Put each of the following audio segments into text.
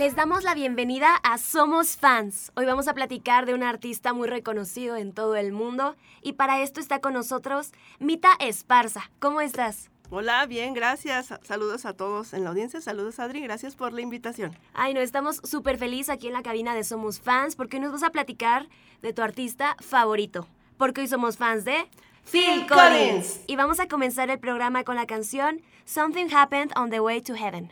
Les damos la bienvenida a Somos Fans. Hoy vamos a platicar de un artista muy reconocido en todo el mundo y para esto está con nosotros Mita Esparza. ¿Cómo estás? Hola, bien, gracias. Saludos a todos en la audiencia. Saludos, Adri. Gracias por la invitación. Ay, no, estamos súper felices aquí en la cabina de Somos Fans porque hoy nos vas a platicar de tu artista favorito. Porque hoy somos fans de Phil Collins. Y vamos a comenzar el programa con la canción Something Happened on the Way to Heaven.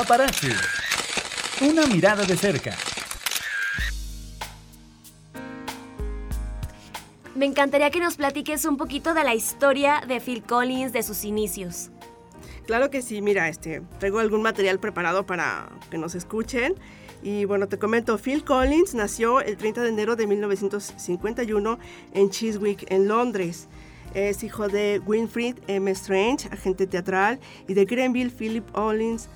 Paparazzi. Una mirada de cerca. Me encantaría que nos platiques un poquito de la historia de Phil Collins, de sus inicios. Claro que sí, mira, este, traigo algún material preparado para que nos escuchen. Y bueno, te comento, Phil Collins nació el 30 de enero de 1951 en Chiswick, en Londres. Es hijo de Winfried M. Strange, agente teatral, y de Grenville Philip Collins,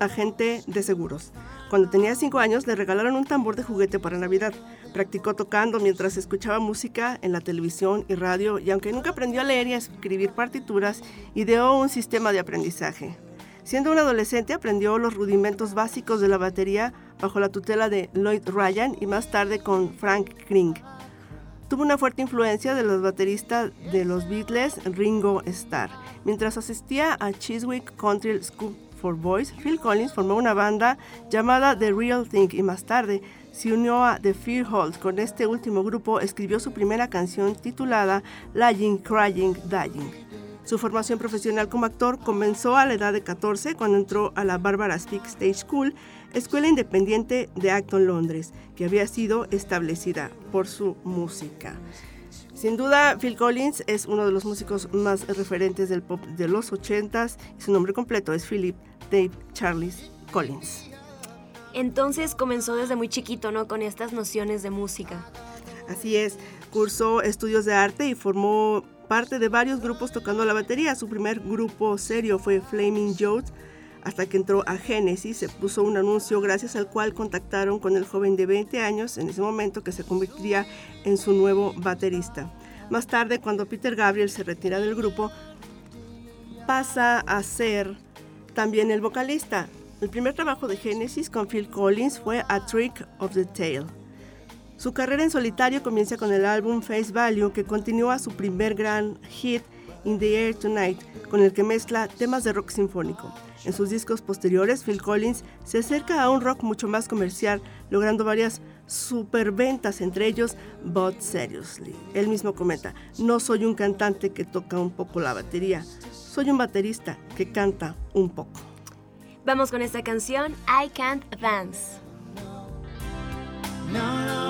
agente de seguros. Cuando tenía 5 años le regalaron un tambor de juguete para Navidad. Practicó tocando mientras escuchaba música en la televisión y radio y aunque nunca aprendió a leer y a escribir partituras, ideó un sistema de aprendizaje. Siendo un adolescente aprendió los rudimentos básicos de la batería bajo la tutela de Lloyd Ryan y más tarde con Frank Kring. Tuvo una fuerte influencia de los bateristas de los Beatles, Ringo Starr. Mientras asistía a Chiswick Country School for Boys, Phil Collins formó una banda llamada The Real Thing y más tarde se unió a The Fear Halls. Con este último grupo escribió su primera canción titulada Lying, Crying, Dying. Su formación profesional como actor comenzó a la edad de 14 cuando entró a la Barbara Speak Stage School, escuela independiente de Acton, Londres, que había sido establecida por su música. Sin duda, Phil Collins es uno de los músicos más referentes del pop de los 80s y su nombre completo es Philip Dave Charles Collins. Entonces comenzó desde muy chiquito, ¿no? Con estas nociones de música. Así es, cursó estudios de arte y formó parte de varios grupos tocando la batería. Su primer grupo serio fue Flaming Jodes, hasta que entró a Genesis, se puso un anuncio gracias al cual contactaron con el joven de 20 años en ese momento que se convertiría en su nuevo baterista. Más tarde, cuando Peter Gabriel se retira del grupo, pasa a ser también el vocalista. El primer trabajo de Genesis con Phil Collins fue A Trick of the Tail. Su carrera en solitario comienza con el álbum Face Value, que continúa su primer gran hit, In the Air Tonight, con el que mezcla temas de rock sinfónico. En sus discos posteriores, Phil Collins se acerca a un rock mucho más comercial, logrando varias superventas, entre ellos But Seriously. Él mismo comenta, no soy un cantante que toca un poco la batería, soy un baterista que canta un poco. Vamos con esta canción, I Can't Dance. perfect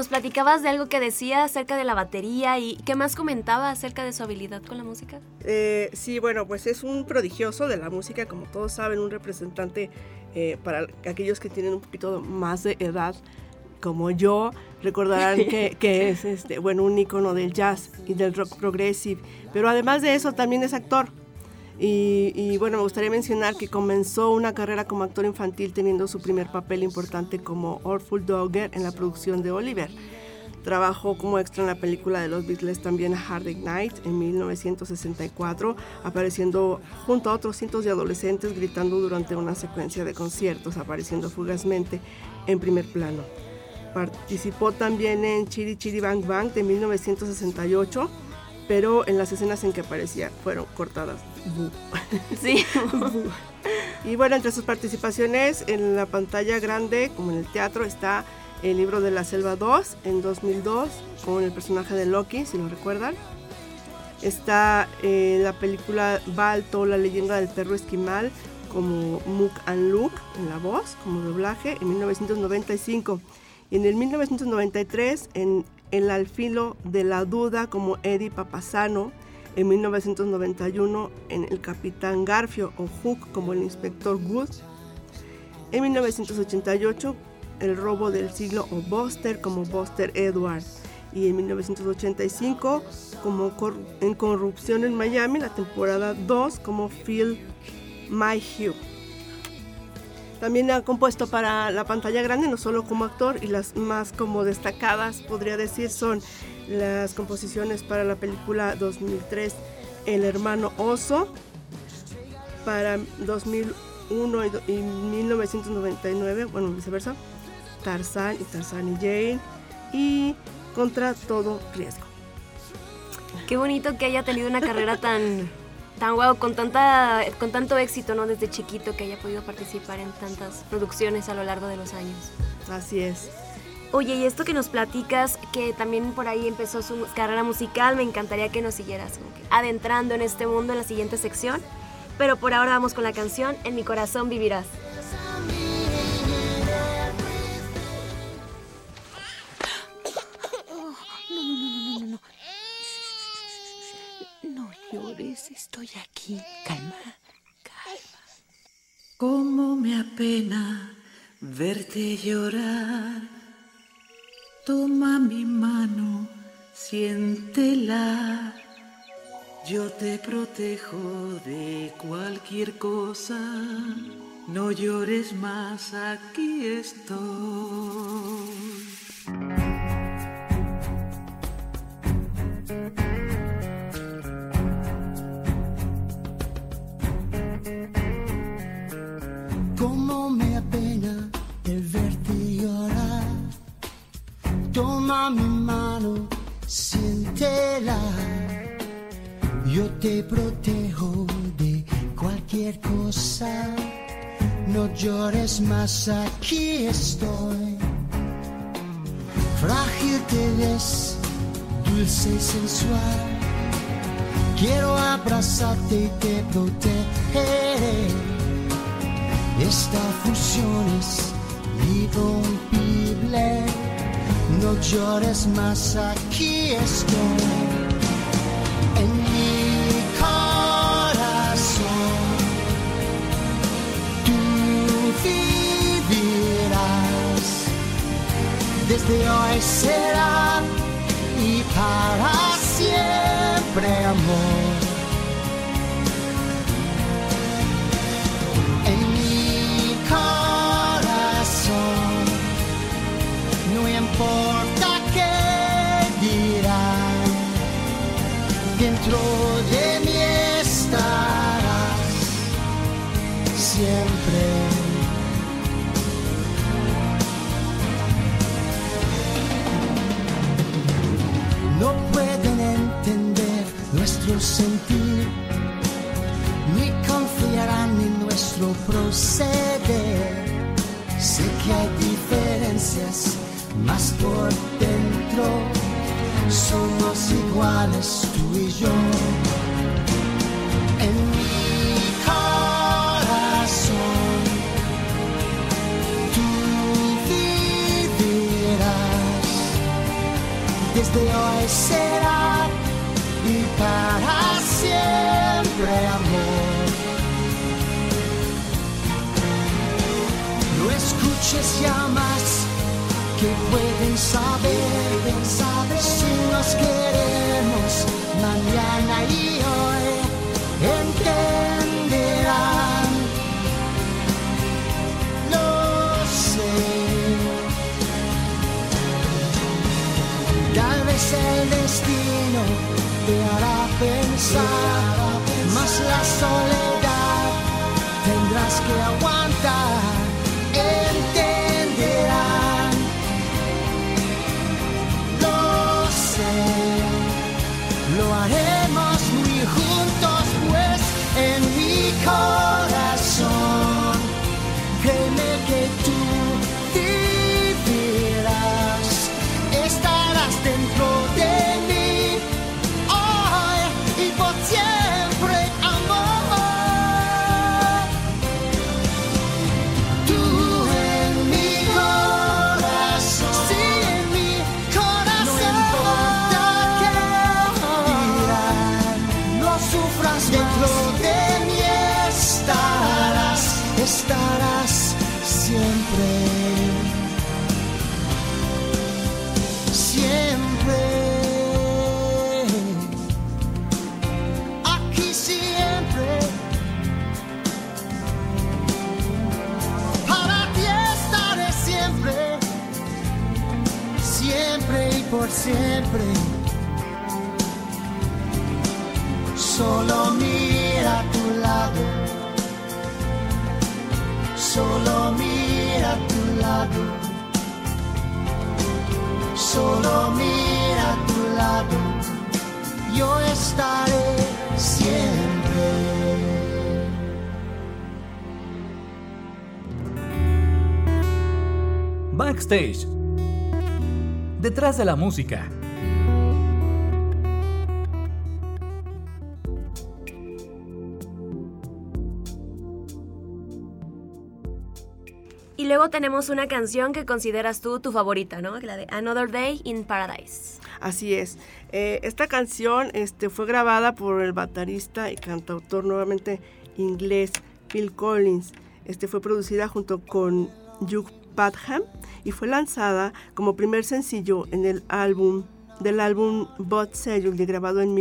Nos platicabas de algo que decía acerca de la batería y qué más comentaba acerca de su habilidad con la música. Eh, sí, bueno, pues es un prodigioso de la música, como todos saben, un representante eh, para aquellos que tienen un poquito más de edad como yo, recordarán que, que, es este, bueno, un icono del jazz y del rock progressive, pero además de eso también es actor. Y, bueno, me gustaría mencionar que comenzó una carrera como actor infantil teniendo su primer papel importante como Orful Dogger en la producción de Oliver. Trabajó como extra en la película de los Beatles también Hard Night en 1964, apareciendo junto a otros cientos de adolescentes gritando durante una secuencia de conciertos, apareciendo fugazmente en primer plano. Participó también en Chiri Chiri Bang Bang de 1968 pero en las escenas en que aparecía fueron cortadas. Sí. y bueno, entre sus participaciones en la pantalla grande, como en el teatro, está el libro de la selva 2 en 2002 con el personaje de Loki, si lo recuerdan. Está eh, la película Balto, la leyenda del perro esquimal, como Mook and Luke en la voz, como doblaje, en 1995. Y en el 1993, en el alfilo de la duda como Eddie Papasano, en 1991 en El Capitán Garfio o Hook como el Inspector Good, en 1988 El Robo del Siglo o Buster como Buster Edward y en 1985 como en Corrupción en Miami, la temporada 2 como Phil Mayhew. También ha compuesto para la pantalla grande, no solo como actor, y las más como destacadas, podría decir, son las composiciones para la película 2003 El hermano oso, para 2001 y, 1999, bueno, viceversa, Tarzán y Tarzán y Jane, y Contra todo riesgo. Qué bonito que haya tenido una carrera tan tan guau, con, tanta, con tanto éxito, ¿no? Desde chiquito que haya podido participar en tantas producciones a lo largo de los años. Así es. Oye, y esto que nos platicas, que también por ahí empezó su carrera musical, me encantaría que nos siguieras adentrando en este mundo en la siguiente sección. Pero por ahora vamos con la canción En mi corazón vivirás. Cómo me apena verte llorar. Toma mi mano, siéntela. Yo te protejo de cualquier cosa. No llores más, aquí estoy. Mi mano, siéntela. Yo te protejo de cualquier cosa. No llores más, aquí estoy. Frágil te ves, dulce y sensual. Quiero abrazarte y te protegeré. Esta fusión es irrompible. No llores más, aquí estoy. En mi corazón, tú vivirás. Desde hoy será nuestro proceder. Sé que hay diferencias, mas por dentro somos iguales tú y yo. En mi corazón, tú vivirás desde hoy será y para ya más que pueden saber, saber si nos queremos mañana y hoy entenderán. Lo sé. Tal vez el destino te hará pensar, mas la soledad tendrás que aguantar. Backstage. Detrás de la música. Tenemos una canción que consideras tú tu favorita, ¿no? La de Another Day in Paradise. Así es. Eh, esta canción este, fue grabada por el baterista y cantautor nuevamente inglés Phil Collins. Este fue producida junto con Hugh Padgham y fue lanzada como primer sencillo en el álbum del álbum Bot Cellular grabado en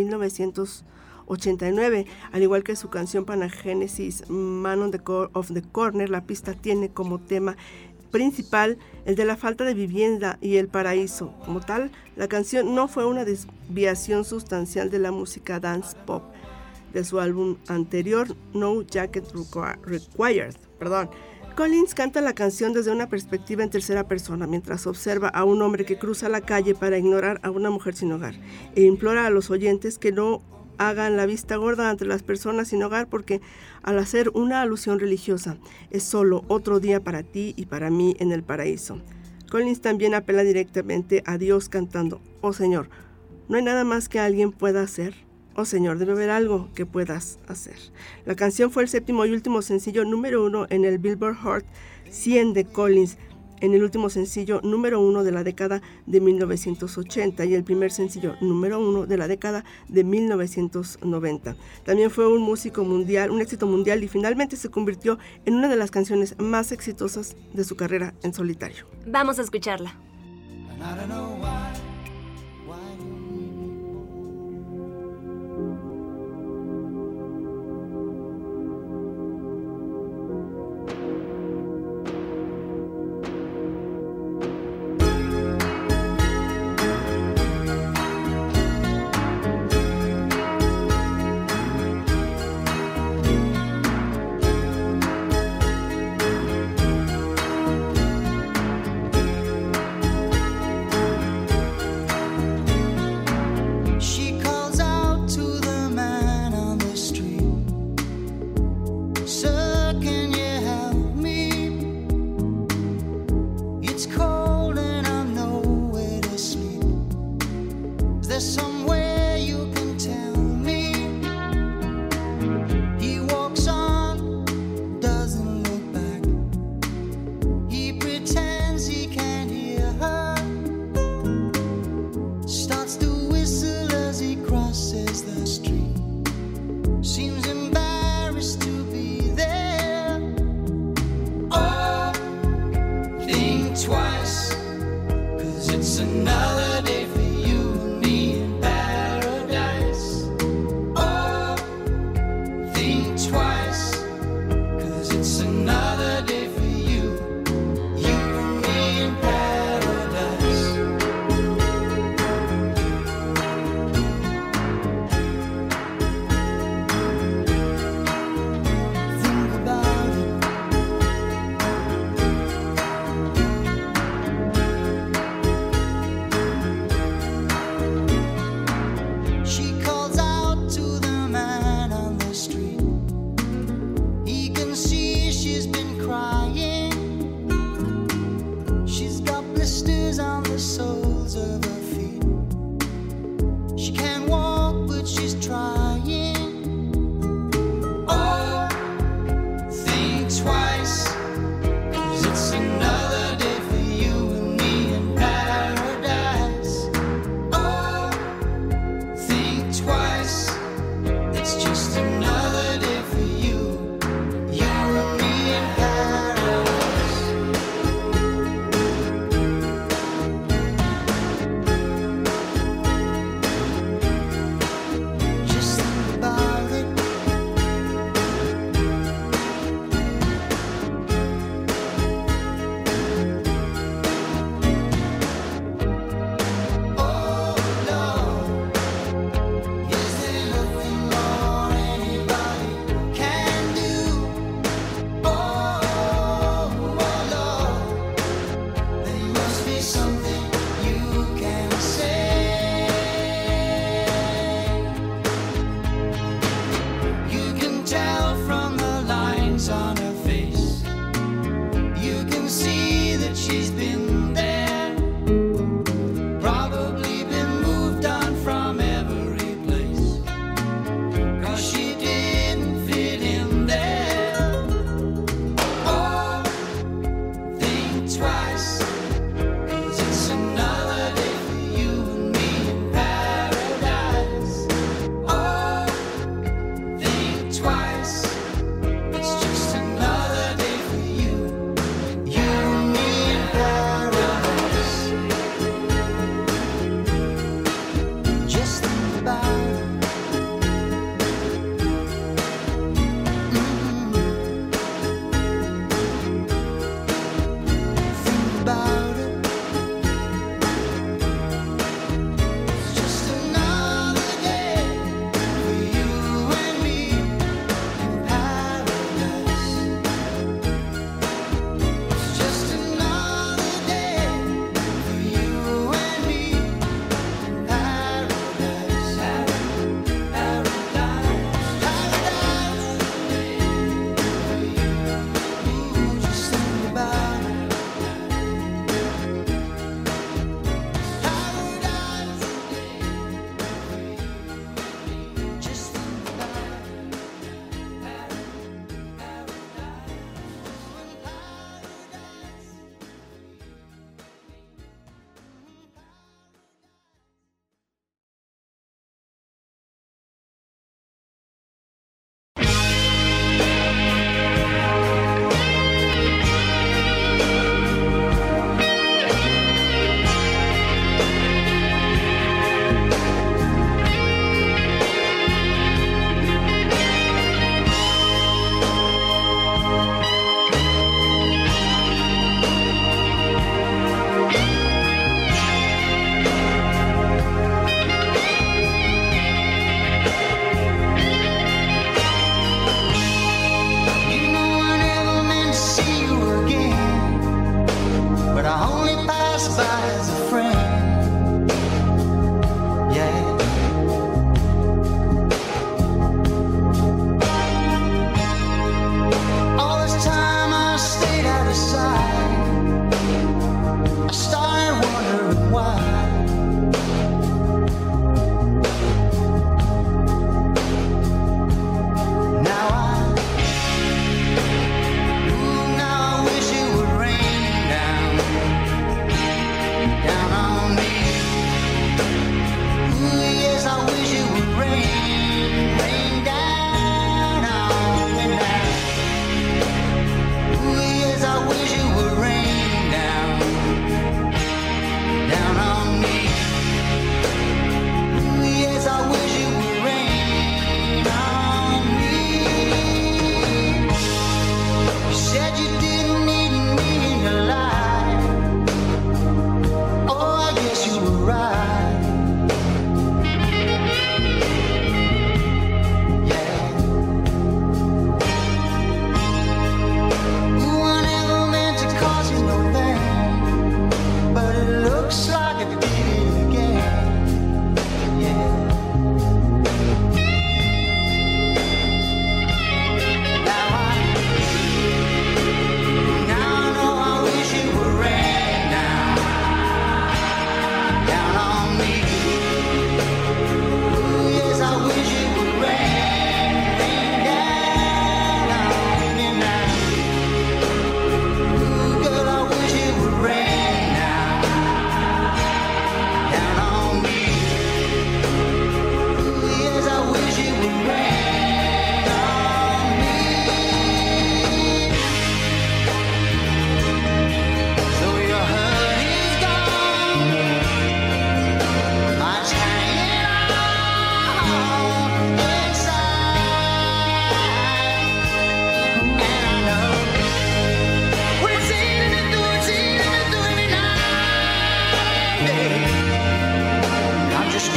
1989, al igual que su canción para Genesis Man on the Cor of the Corner, la pista tiene como tema principal el de la falta de vivienda y el paraíso. Como tal, la canción no fue una desviación sustancial de la música dance pop de su álbum anterior, No Jacket Required. Perdón. Collins canta la canción desde una perspectiva en tercera persona, mientras observa a un hombre que cruza la calle para ignorar a una mujer sin hogar, e implora a los oyentes que no hagan la vista gorda ante las personas sin hogar porque al hacer una alusión religiosa es solo otro día para ti y para mí en el paraíso. Collins también apela directamente a Dios cantando, Oh Señor, no hay nada más que alguien pueda hacer. Oh Señor, debe haber algo que puedas hacer. La canción fue el séptimo y último sencillo número uno en el Billboard Hot 100 de Collins en el último sencillo número uno de la década de 1980 y el primer sencillo número uno de la década de 1990. También fue un músico mundial, un éxito mundial y finalmente se convirtió en una de las canciones más exitosas de su carrera en solitario. Vamos a escucharla.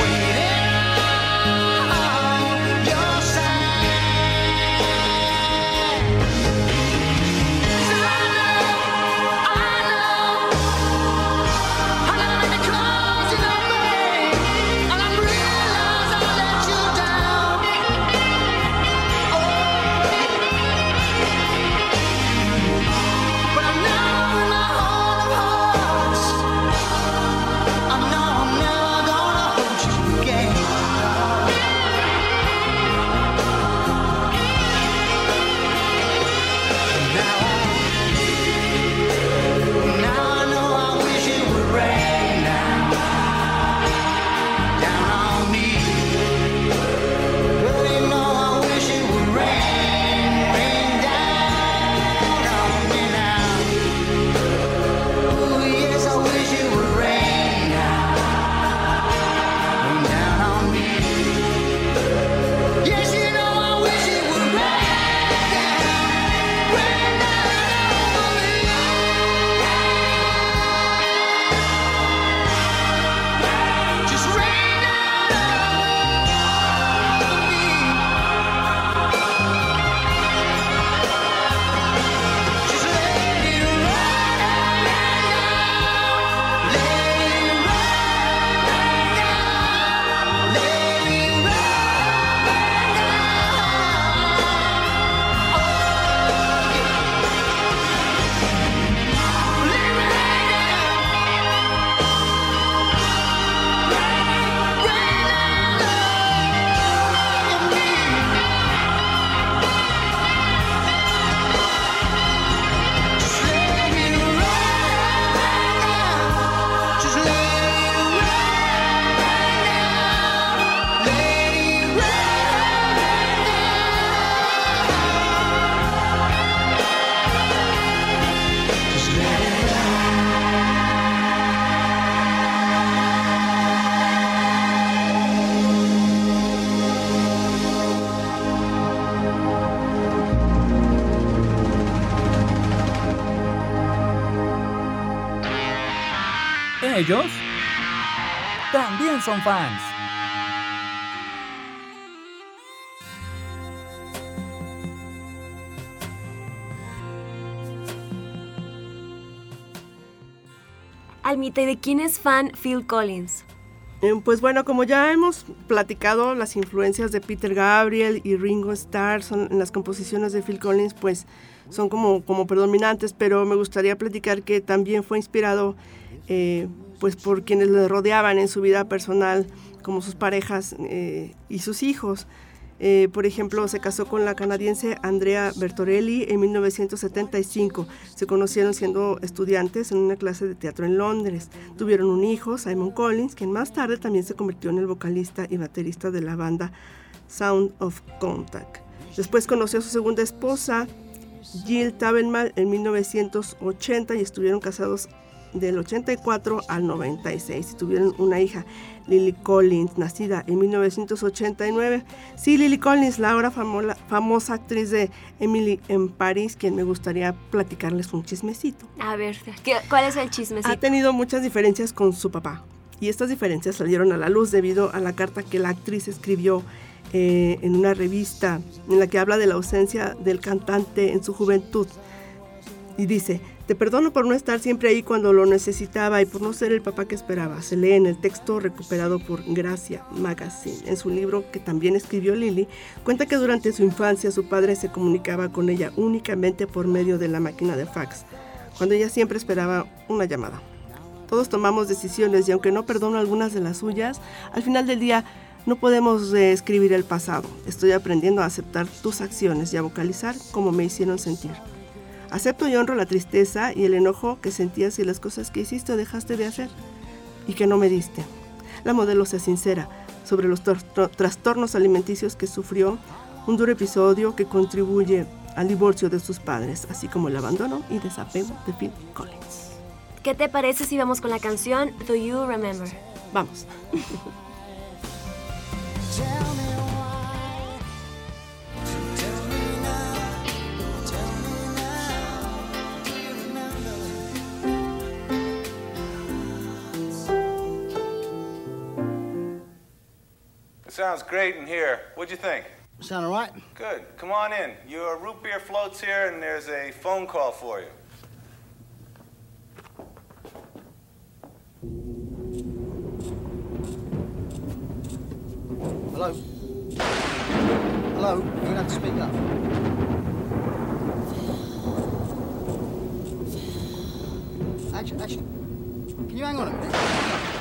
Ellos también son fans. Almita, ¿y de quién es fan Phil Collins? Eh, Pues bueno, como ya hemos platicado, las influencias de Peter Gabriel y Ringo Starr son, en las composiciones de Phil Collins, pues son como, como predominantes, pero me gustaría platicar que también fue inspirado eh, pues por quienes le rodeaban en su vida personal, como sus parejas eh, y sus hijos. Eh, por ejemplo, se casó con la canadiense Andrea Bertorelli en 1975. Se conocieron siendo estudiantes en una clase de teatro en Londres. Tuvieron un hijo, Simon Collins, quien más tarde también se convirtió en el vocalista y baterista de la banda Sound of Contact. Después conoció a su segunda esposa, Jill Tabenmal, en 1980 y estuvieron casados del 84 al 96 y tuvieron una hija, Lily Collins, nacida en 1989. Sí, Lily Collins, la ahora famosa, famosa actriz de Emily en París, quien me gustaría platicarles un chismecito. A ver, ¿qué- ¿cuál es el chismecito? Ha tenido muchas diferencias con su papá y estas diferencias salieron a la luz debido a la carta que la actriz escribió eh, en una revista en la que habla de la ausencia del cantante en su juventud. Y dice, te perdono por no estar siempre ahí cuando lo necesitaba y por no ser el papá que esperaba. Se lee en el texto recuperado por Gracia Magazine. En su libro, que también escribió Lily, cuenta que durante su infancia su padre se comunicaba con ella únicamente por medio de la máquina de fax, cuando ella siempre esperaba una llamada. Todos tomamos decisiones y aunque no perdono algunas de las suyas, al final del día no podemos reescribir el pasado. Estoy aprendiendo a aceptar tus acciones y a vocalizar cómo me hicieron sentir. Acepto y honro la tristeza y el enojo que sentías y las cosas que hiciste o dejaste de hacer y que no me diste. La modelo se sincera sobre los trastornos alimenticios que sufrió, un duro episodio que contribuye al divorcio de sus padres, así como el abandono y desapego de Phil Collins. ¿Qué te parece si vamos con la canción Do You Remember? Vamos. Sounds great in here. What'd you think? Sound all right? Good. Come on in. Your root beer floats here, and there's a phone call for you. Hello? Hello? You're gonna have to speak up. Actually, actually, can you hang on a minute?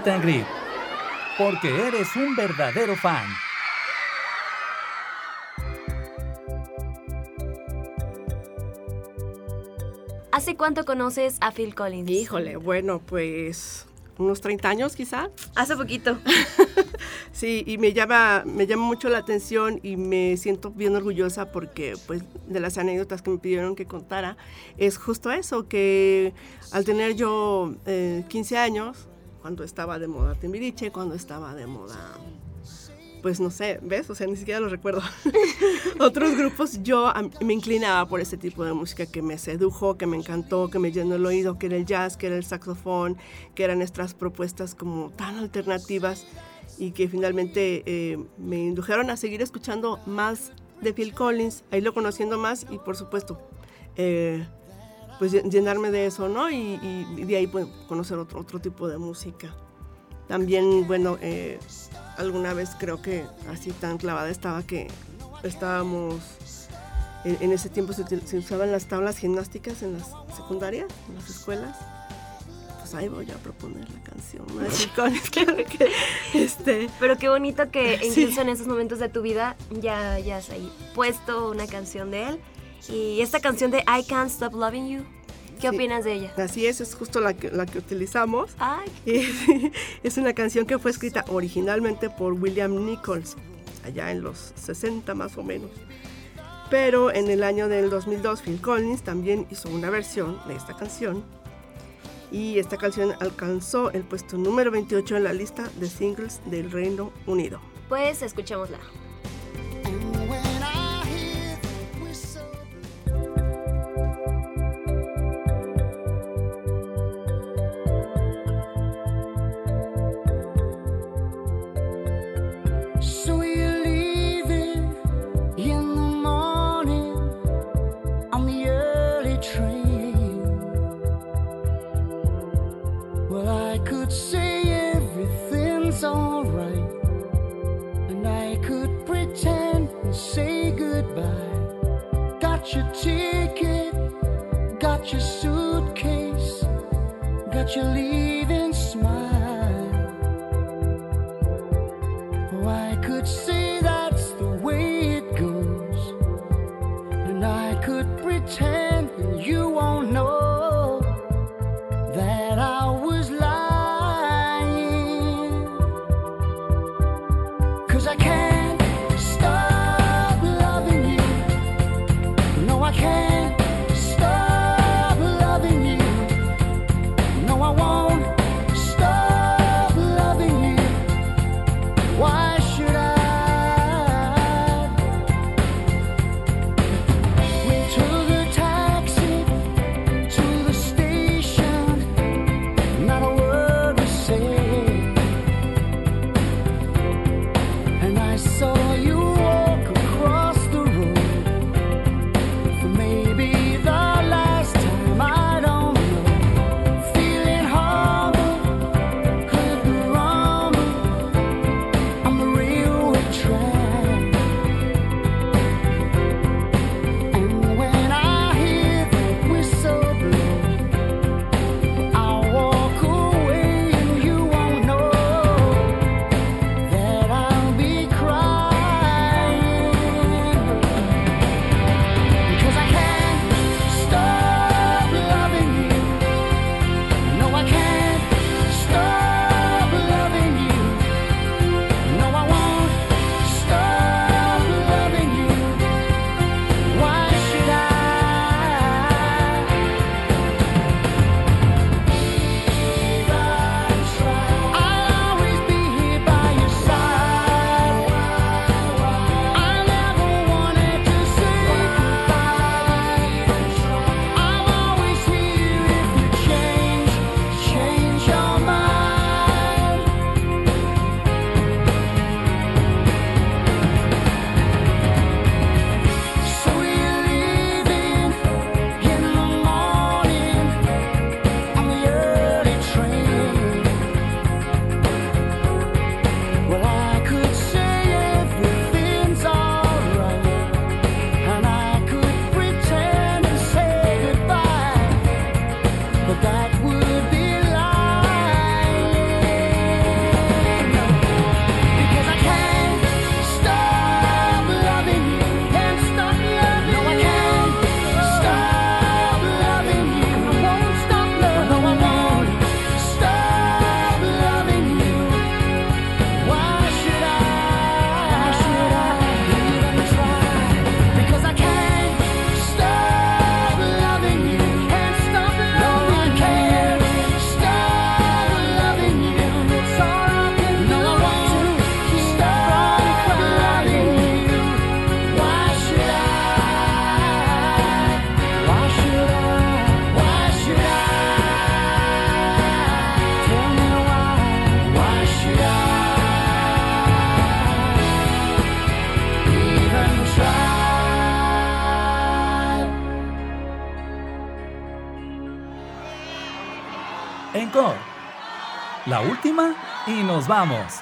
Meet and Greet. Porque eres un verdadero fan. ¿Hace cuánto conoces a Phil Collins? Híjole, bueno, pues unos 30 años quizá. Hace poquito. Sí, y me llama, me llama mucho la atención y me siento bien orgullosa porque pues de las anécdotas que me pidieron que contara es justo eso, que al tener yo eh, 15 años, cuando estaba de moda Timbiriche, cuando estaba de moda, pues no sé, ¿ves? O sea, ni siquiera lo recuerdo. Otros grupos, yo me inclinaba por ese tipo de música que me sedujo, que me encantó, que me llenó el oído, que era el jazz, que era el saxofón, que eran nuestras propuestas como tan alternativas y que finalmente eh, me indujeron a seguir escuchando más de Phil Collins, a irlo conociendo más y por supuesto, eh, pues lle- llenarme de eso, ¿no? Y, y- de ahí pues, conocer otro, otro tipo de música. También, bueno, eh, alguna vez creo que así tan clavada estaba que estábamos, en, en ese tiempo se, se usaban las tablas gimnásticas en las secundarias, en las escuelas. Pues ahí voy a proponer la canción, ¿no? Claro que, este, Pero qué bonito que Sí. incluso en esos momentos de tu vida ya hayas ahí puesto una canción de él. Y esta canción de I Can't Stop Loving You, ¿qué Sí. opinas de ella? Así es, es justo la que, la que utilizamos. Ay, Y es una canción que fue escrita originalmente por William Nichols, allá en los 60 más o menos. Pero en el año del 2002 Phil Collins también hizo una versión de esta canción. Y esta canción alcanzó el puesto número 28 en la lista de singles del Reino Unido. pues escuchémosla. Encore. La última y nos vamos.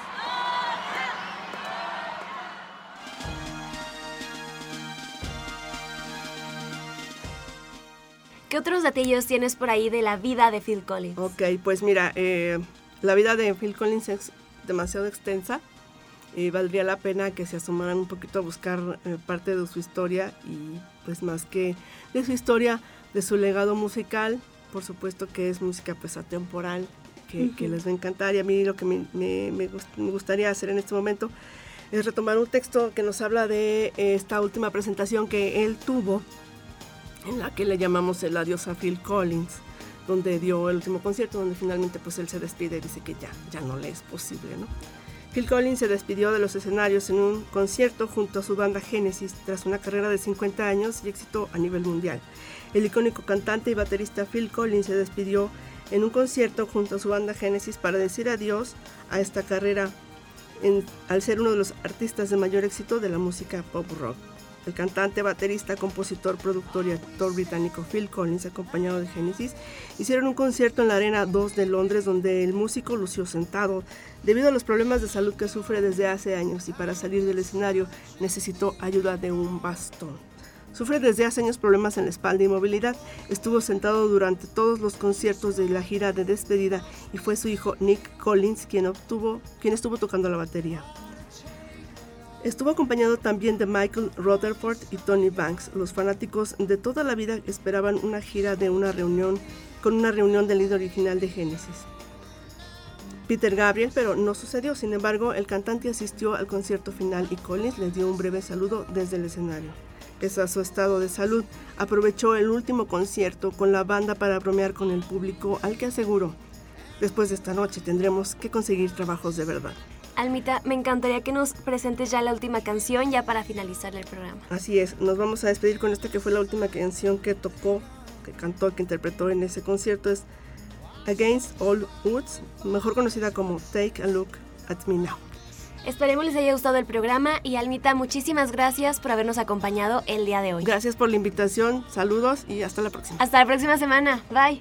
¿Qué otros detalles tienes por ahí de la vida de Phil Collins? Ok, pues mira, eh, la vida de Phil Collins es demasiado extensa y valdría la pena que se asomaran un poquito a buscar eh, parte de su historia y pues más que de su historia, de su legado musical, por supuesto que es música pues atemporal, que, que les va a encantar y a mí lo que me, me- me gust- me gustaría hacer en este momento es retomar un texto que nos habla de esta última presentación que él tuvo en la que le llamamos el adiós a Phil Collins, donde dio el último concierto, donde finalmente pues él se despide y dice que ya, ya no le es posible, ¿no? Phil Collins se despidió de los escenarios en un concierto junto a su banda Genesis tras una carrera de 50 años y éxito a nivel mundial. El icónico cantante y baterista Phil Collins se despidió en un concierto junto a su banda Genesis para decir adiós a esta carrera al ser uno de los artistas de mayor éxito de la música pop rock. El cantante, baterista, compositor, productor y actor británico Phil Collins, acompañado de Genesis, hicieron un concierto en la Arena 2 de Londres donde el músico lució sentado debido a los problemas de salud que sufre desde hace años y para salir del escenario necesitó ayuda de un bastón. Sufre desde hace años problemas en la espalda y movilidad. Estuvo sentado durante todos los conciertos de la gira de despedida y fue su hijo Nick Collins quien, obtuvo, quien estuvo tocando la batería. Estuvo acompañado también de Michael Rutherford y Tony Banks. Los fanáticos de toda la vida esperaban una gira de una reunión con una reunión del líder original de Genesis. Peter Gabriel, pero no sucedió. Sin embargo, el cantante asistió al concierto final y Collins les dio un breve saludo desde el escenario. Pese a su estado de salud, aprovechó el último concierto con la banda para bromear con el público, al que aseguró, después de esta noche tendremos que conseguir trabajos de verdad. Almita, me encantaría que nos presentes ya la última canción ya para finalizar el programa. Así es, nos vamos a despedir con esta que fue la última canción que tocó, que cantó, que interpretó en ese concierto. Es Against All Odds, mejor conocida como Take a Look at Me Now. Esperemos les haya gustado el programa y Almita, muchísimas gracias por habernos acompañado el día de hoy. Gracias por la invitación, saludos y hasta la próxima. Hasta la próxima semana. Bye.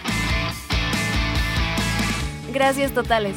Gracias totales.